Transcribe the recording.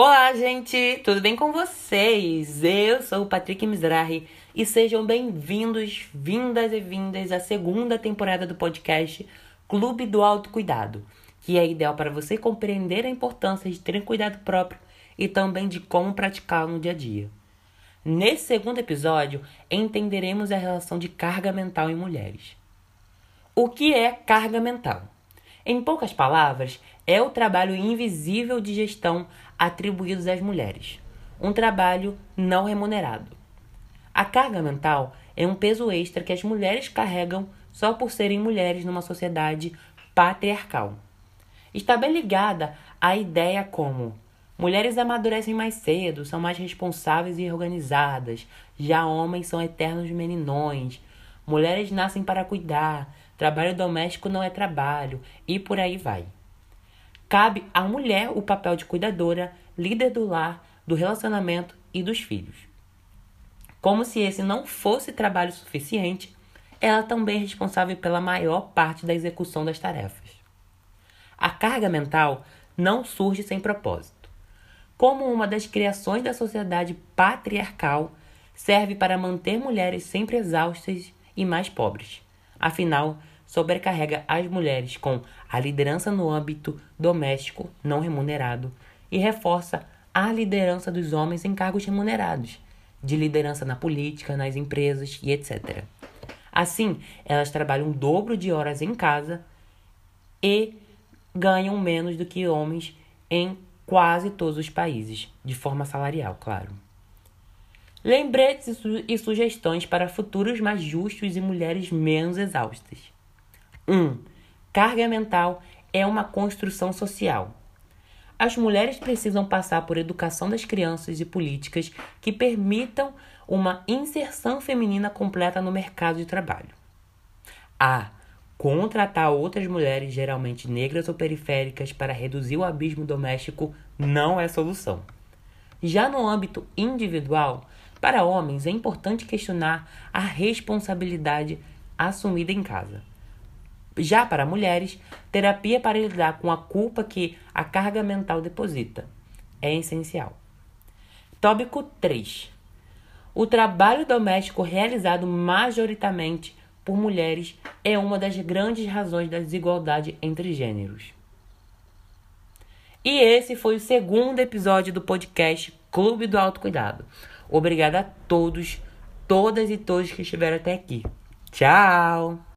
Olá, gente! Tudo bem com vocês? Eu sou o Patrick Mizrahi e sejam bem-vindos, vindas e vindas à segunda temporada do podcast Clube do Autocuidado, que é ideal para você compreender a importância de ter cuidado próprio e também de como praticá-lo no dia a dia. Nesse segundo episódio, entenderemos a relação de carga mental em mulheres. O que é carga mental? Em poucas palavras, é o trabalho invisível de gestão atribuídos às mulheres, um trabalho não remunerado. A carga mental é um peso extra que as mulheres carregam só por serem mulheres numa sociedade patriarcal. Está bem ligada à ideia como mulheres amadurecem mais cedo, são mais responsáveis e organizadas, já homens são eternos meninões, mulheres nascem para cuidar, trabalho doméstico não é trabalho e por aí vai. Cabe à mulher o papel de cuidadora, líder do lar, do relacionamento e dos filhos. Como se esse não fosse trabalho suficiente, ela também é responsável pela maior parte da execução das tarefas. A carga mental não surge sem propósito. Como uma das criações da sociedade patriarcal, serve para manter mulheres sempre exaustas e mais pobres. Afinal, sobrecarrega as mulheres com a liderança no âmbito doméstico não remunerado e reforça a liderança dos homens em cargos remunerados, de liderança na política, nas empresas e etc. Assim, elas trabalham o dobro de horas em casa e ganham menos do que homens em quase todos os países, de forma salarial, claro. Lembretes e sugestões para futuros mais justos e mulheres menos exaustas. 1. Um, carga mental é uma construção social. As mulheres precisam passar por educação das crianças e políticas que permitam uma inserção feminina completa no mercado de trabalho. A. Contratar outras mulheres, geralmente negras ou periféricas, para reduzir o abismo doméstico não é solução. Já no âmbito individual, para homens é importante questionar a responsabilidade assumida em casa. Já para mulheres, terapia para lidar com a culpa que a carga mental deposita é essencial. Tópico 3. O trabalho doméstico realizado majoritariamente por mulheres é uma das grandes razões da desigualdade entre gêneros. E esse foi o segundo episódio do podcast Clube do Autocuidado. Obrigada a todos, todas e todos que estiveram até aqui. Tchau!